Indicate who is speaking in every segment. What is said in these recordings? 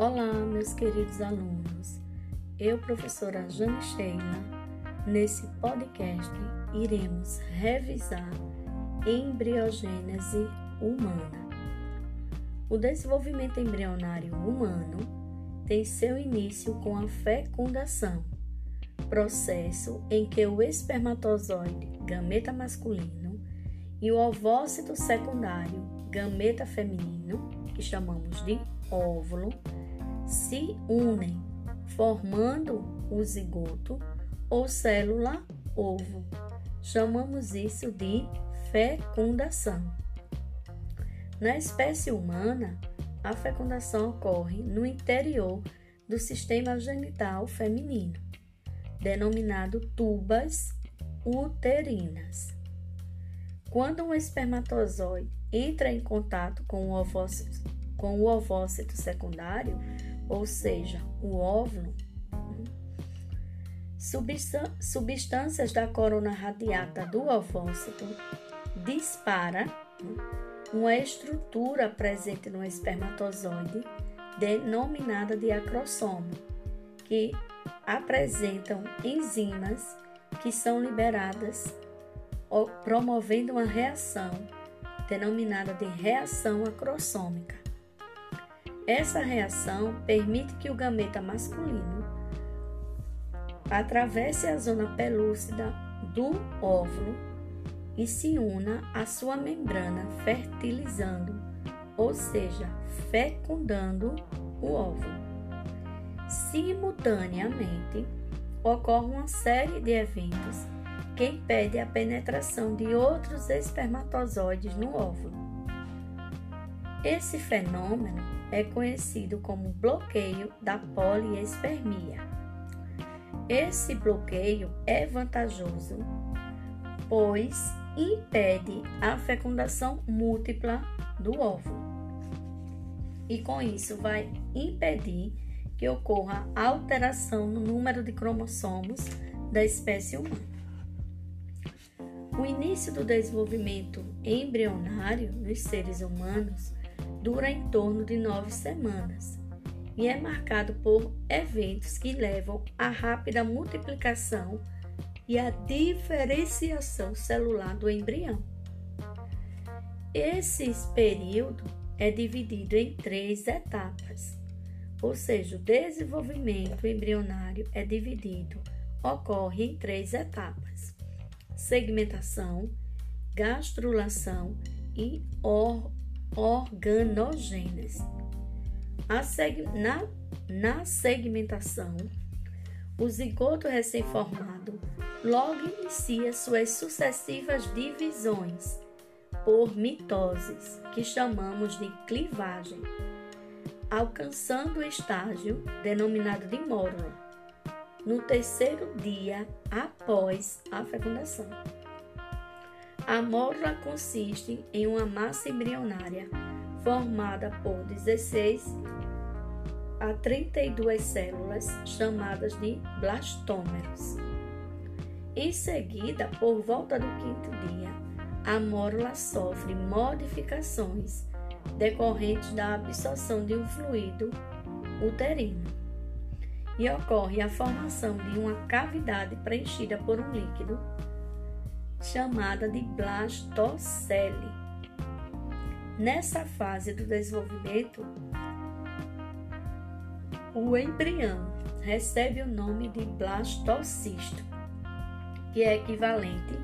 Speaker 1: Olá, meus queridos alunos. Eu, professora Jane Sheila, nesse podcast iremos revisar embriogênese humana. O desenvolvimento embrionário humano tem seu início com a fecundação, processo em que o espermatozoide, gameta masculino, e o ovócito secundário, gameta feminino, que chamamos de óvulo, se unem, formando o zigoto ou célula ovo. Chamamos isso de fecundação. Na espécie humana, a fecundação ocorre no interior do sistema genital feminino, denominado tubas uterinas. Quando um espermatozoide entra em contato com o ovócito, com o ovócito secundário, ou seja, o óvulo, substâncias da corona radiata do ovócito dispara uma estrutura presente no espermatozoide denominada de acrossomo, que apresentam enzimas que são liberadas promovendo uma reação denominada de reação acrossômica. Essa reação permite que o gameta masculino atravesse a zona pelúcida do óvulo e se una à sua membrana, fertilizando, ou seja, fecundando o óvulo. Simultaneamente, ocorre uma série de eventos que impede a penetração de outros espermatozoides no óvulo. Esse fenômeno é conhecido como bloqueio da poliespermia. Esse bloqueio é vantajoso, pois impede a fecundação múltipla do óvulo. E com isso vai impedir que ocorra alteração no número de cromossomos da espécie humana. O início do desenvolvimento embrionário nos seres humanos dura em torno de nove semanas e é marcado por eventos que levam à rápida multiplicação e à diferenciação celular do embrião. Esse período é dividido em três etapas, ou seja, o desenvolvimento embrionário é dividido, ocorre em três etapas: segmentação, gastrulação e or organogênese. Seg na, na segmentação, o zigoto recém-formado logo inicia suas sucessivas divisões por mitoses, que chamamos de clivagem, alcançando o estágio denominado de mórula, no terceiro dia após a fecundação. A mórula consiste em uma massa embrionária formada por 16 a 32 células chamadas de blastômeros. Em seguida, por volta do quinto dia, a mórula sofre modificações decorrentes da absorção de um fluido uterino e ocorre a formação de uma cavidade preenchida por um líquido chamada de blastocele. Nessa fase do desenvolvimento, o embrião recebe o nome de blastocisto, que é equivalente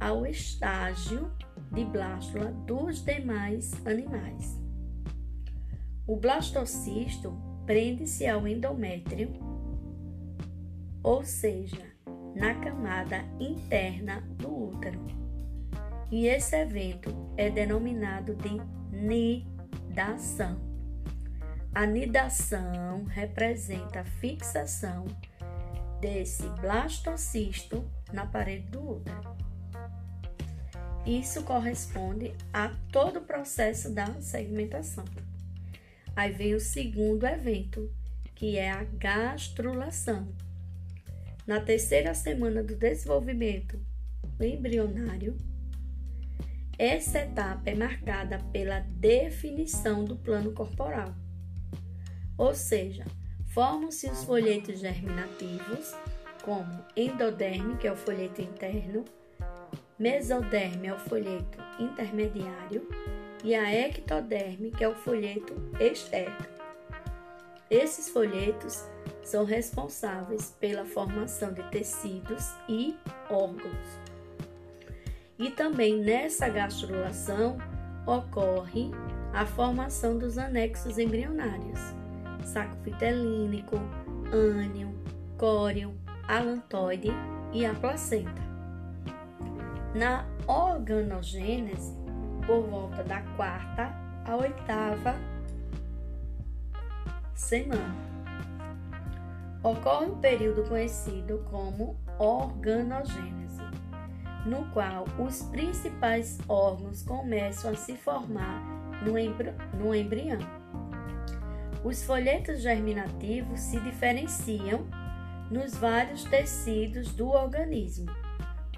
Speaker 1: ao estágio de blástula dos demais animais. O blastocisto prende-se ao endométrio, ou seja, na camada interna do útero. E esse evento é denominado de nidação. A nidação representa a fixação desse blastocisto na parede do útero. Isso corresponde a todo o processo da segmentação. Aí vem o segundo evento, que é a gastrulação na terceira semana do desenvolvimento embrionário, essa etapa é marcada pela definição do plano corporal. ou seja, formam-se os folhetos germinativos, como endoderme, que é o folheto interno, mesoderme é o folheto intermediário e a ectoderme, que é o folheto externo. Esses folhetos são responsáveis pela formação de tecidos e órgãos. E também nessa gastrulação ocorre a formação dos anexos embrionários, saco pitelínico, ânio, córeo, alantoide e a placenta. Na organogênese, por volta da quarta a oitava semana, ocorre um período conhecido como organogênese, no qual os principais órgãos começam a se formar no, embri no embrião. Os folhetos germinativos se diferenciam nos vários tecidos do organismo,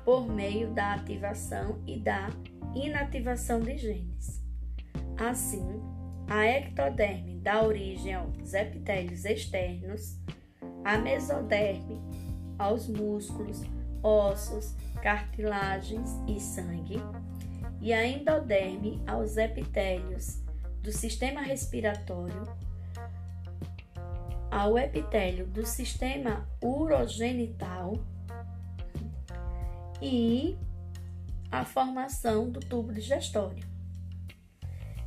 Speaker 1: por meio da ativação e da inativação de genes. Assim, a ectoderme dá origem aos epitélios externos, a mesoderme aos músculos, ossos, cartilagens e sangue, e a endoderme aos epitélios do sistema respiratório, ao epitélio do sistema urogenital e a formação do tubo digestório.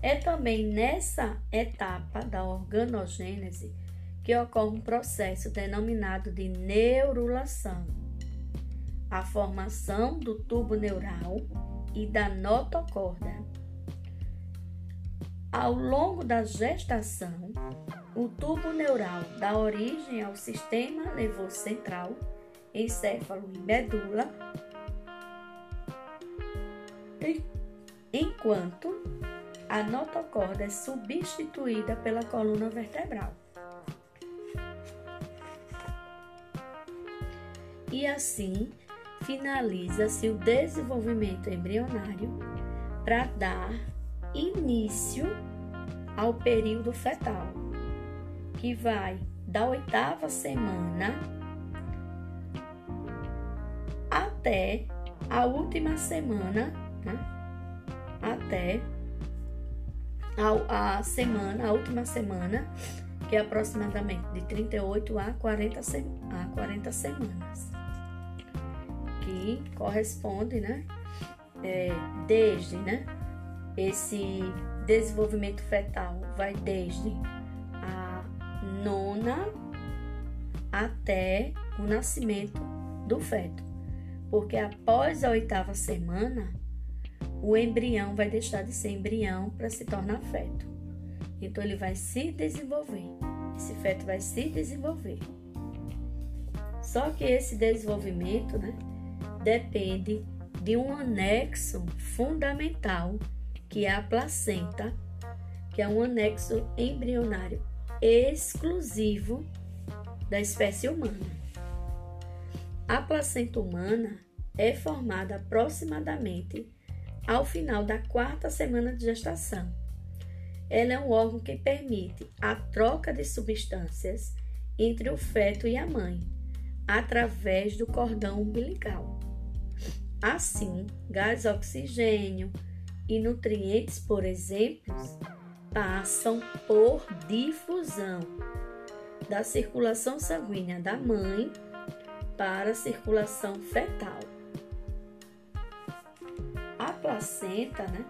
Speaker 1: É também nessa etapa da organogênese que ocorre um processo denominado de neurulação, a formação do tubo neural e da notocorda. Ao longo da gestação, o tubo neural dá origem ao sistema nervoso central, encéfalo e medula, enquanto a notocorda é substituída pela coluna vertebral. E assim finaliza-se o desenvolvimento embrionário para dar início ao período fetal, que vai da oitava semana até a última semana, né? até a, a, semana, a última semana, que é aproximadamente de 38 a 40, a 40 semanas que corresponde, né? É, desde, né? Esse desenvolvimento fetal vai desde a nona até o nascimento do feto, porque após a oitava semana o embrião vai deixar de ser embrião para se tornar feto. Então ele vai se desenvolver. Esse feto vai se desenvolver. Só que esse desenvolvimento, né, depende de um anexo fundamental, que é a placenta, que é um anexo embrionário exclusivo da espécie humana. A placenta humana é formada aproximadamente ao final da quarta semana de gestação. Ela é um órgão que permite a troca de substâncias entre o feto e a mãe, através do cordão umbilical. Assim, gás oxigênio e nutrientes, por exemplo, passam por difusão da circulação sanguínea da mãe para a circulação fetal. Placenta, né,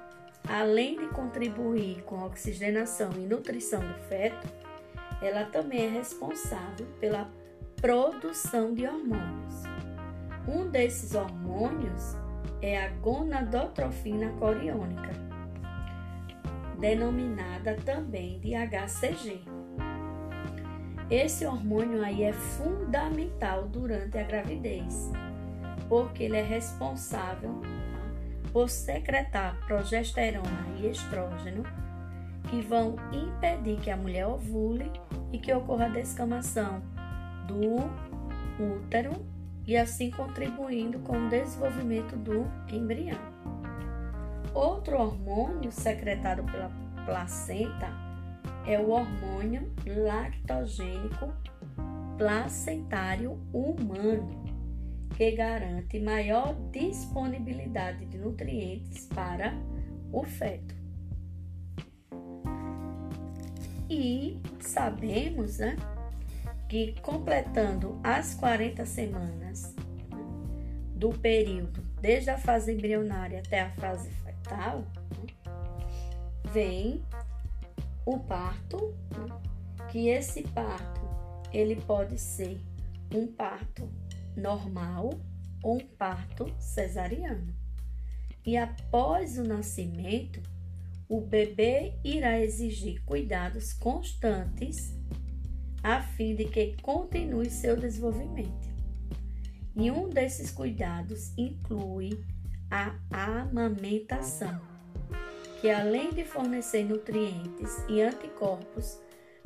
Speaker 1: além de contribuir com a oxigenação e nutrição do feto, ela também é responsável pela produção de hormônios. Um desses hormônios é a gonadotrofina coriônica, denominada também de HCG. Esse hormônio aí é fundamental durante a gravidez, porque ele é responsável por secretar progesterona e estrógeno, que vão impedir que a mulher ovule e que ocorra a descamação do útero e assim contribuindo com o desenvolvimento do embrião. Outro hormônio secretado pela placenta é o hormônio lactogênico placentário humano, que garante maior disponibilidade de nutrientes para o feto. E sabemos né, que completando as 40 semanas do período, desde a fase embrionária até a fase fetal, vem o parto, que esse parto ele pode ser um parto normal ou um parto cesariano. E após o nascimento, o bebê irá exigir cuidados constantes a fim de que continue seu desenvolvimento. E um desses cuidados inclui a amamentação, que além de fornecer nutrientes e anticorpos,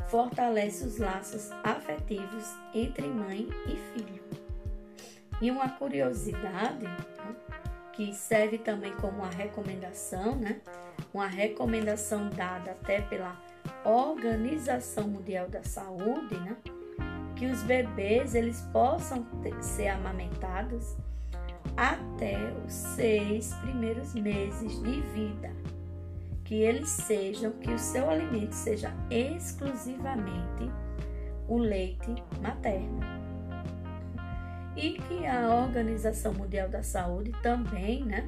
Speaker 1: fortalece os laços afetivos entre mãe e filho. E uma curiosidade né, que serve também como uma recomendação, né? Uma recomendação dada até pela Organização Mundial da Saúde, né? Que os bebês eles possam ter, ser amamentados até os seis primeiros meses de vida que eles sejam, que o seu alimento seja exclusivamente o leite materno. E que a Organização Mundial da Saúde também, né,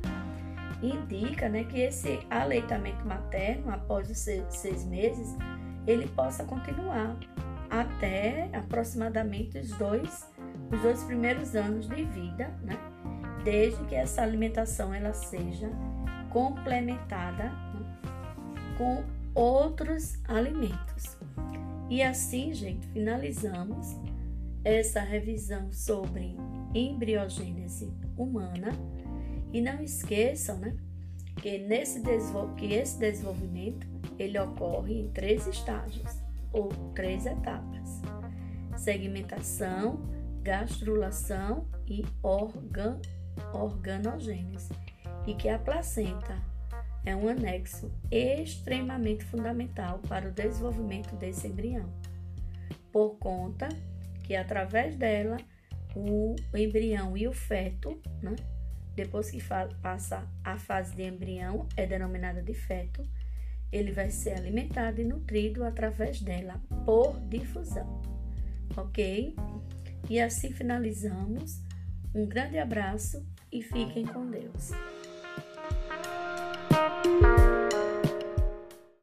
Speaker 1: indica, né, que esse aleitamento materno após os seis meses ele possa continuar até aproximadamente os dois, os dois primeiros anos de vida, né, desde que essa alimentação ela seja complementada com outros alimentos. E assim, gente, finalizamos essa revisão sobre embriogênese humana. E não esqueçam, né, que, nesse que esse desenvolvimento ele ocorre em três estágios ou três etapas: segmentação, gastrulação e organ, organogênese, e que a placenta é um anexo extremamente fundamental para o desenvolvimento desse embrião, por conta que através dela o embrião e o feto, né, depois que passa a fase de embrião, é denominada de feto, ele vai ser alimentado e nutrido através dela por difusão. Ok? E assim finalizamos. Um grande abraço e fiquem com Deus.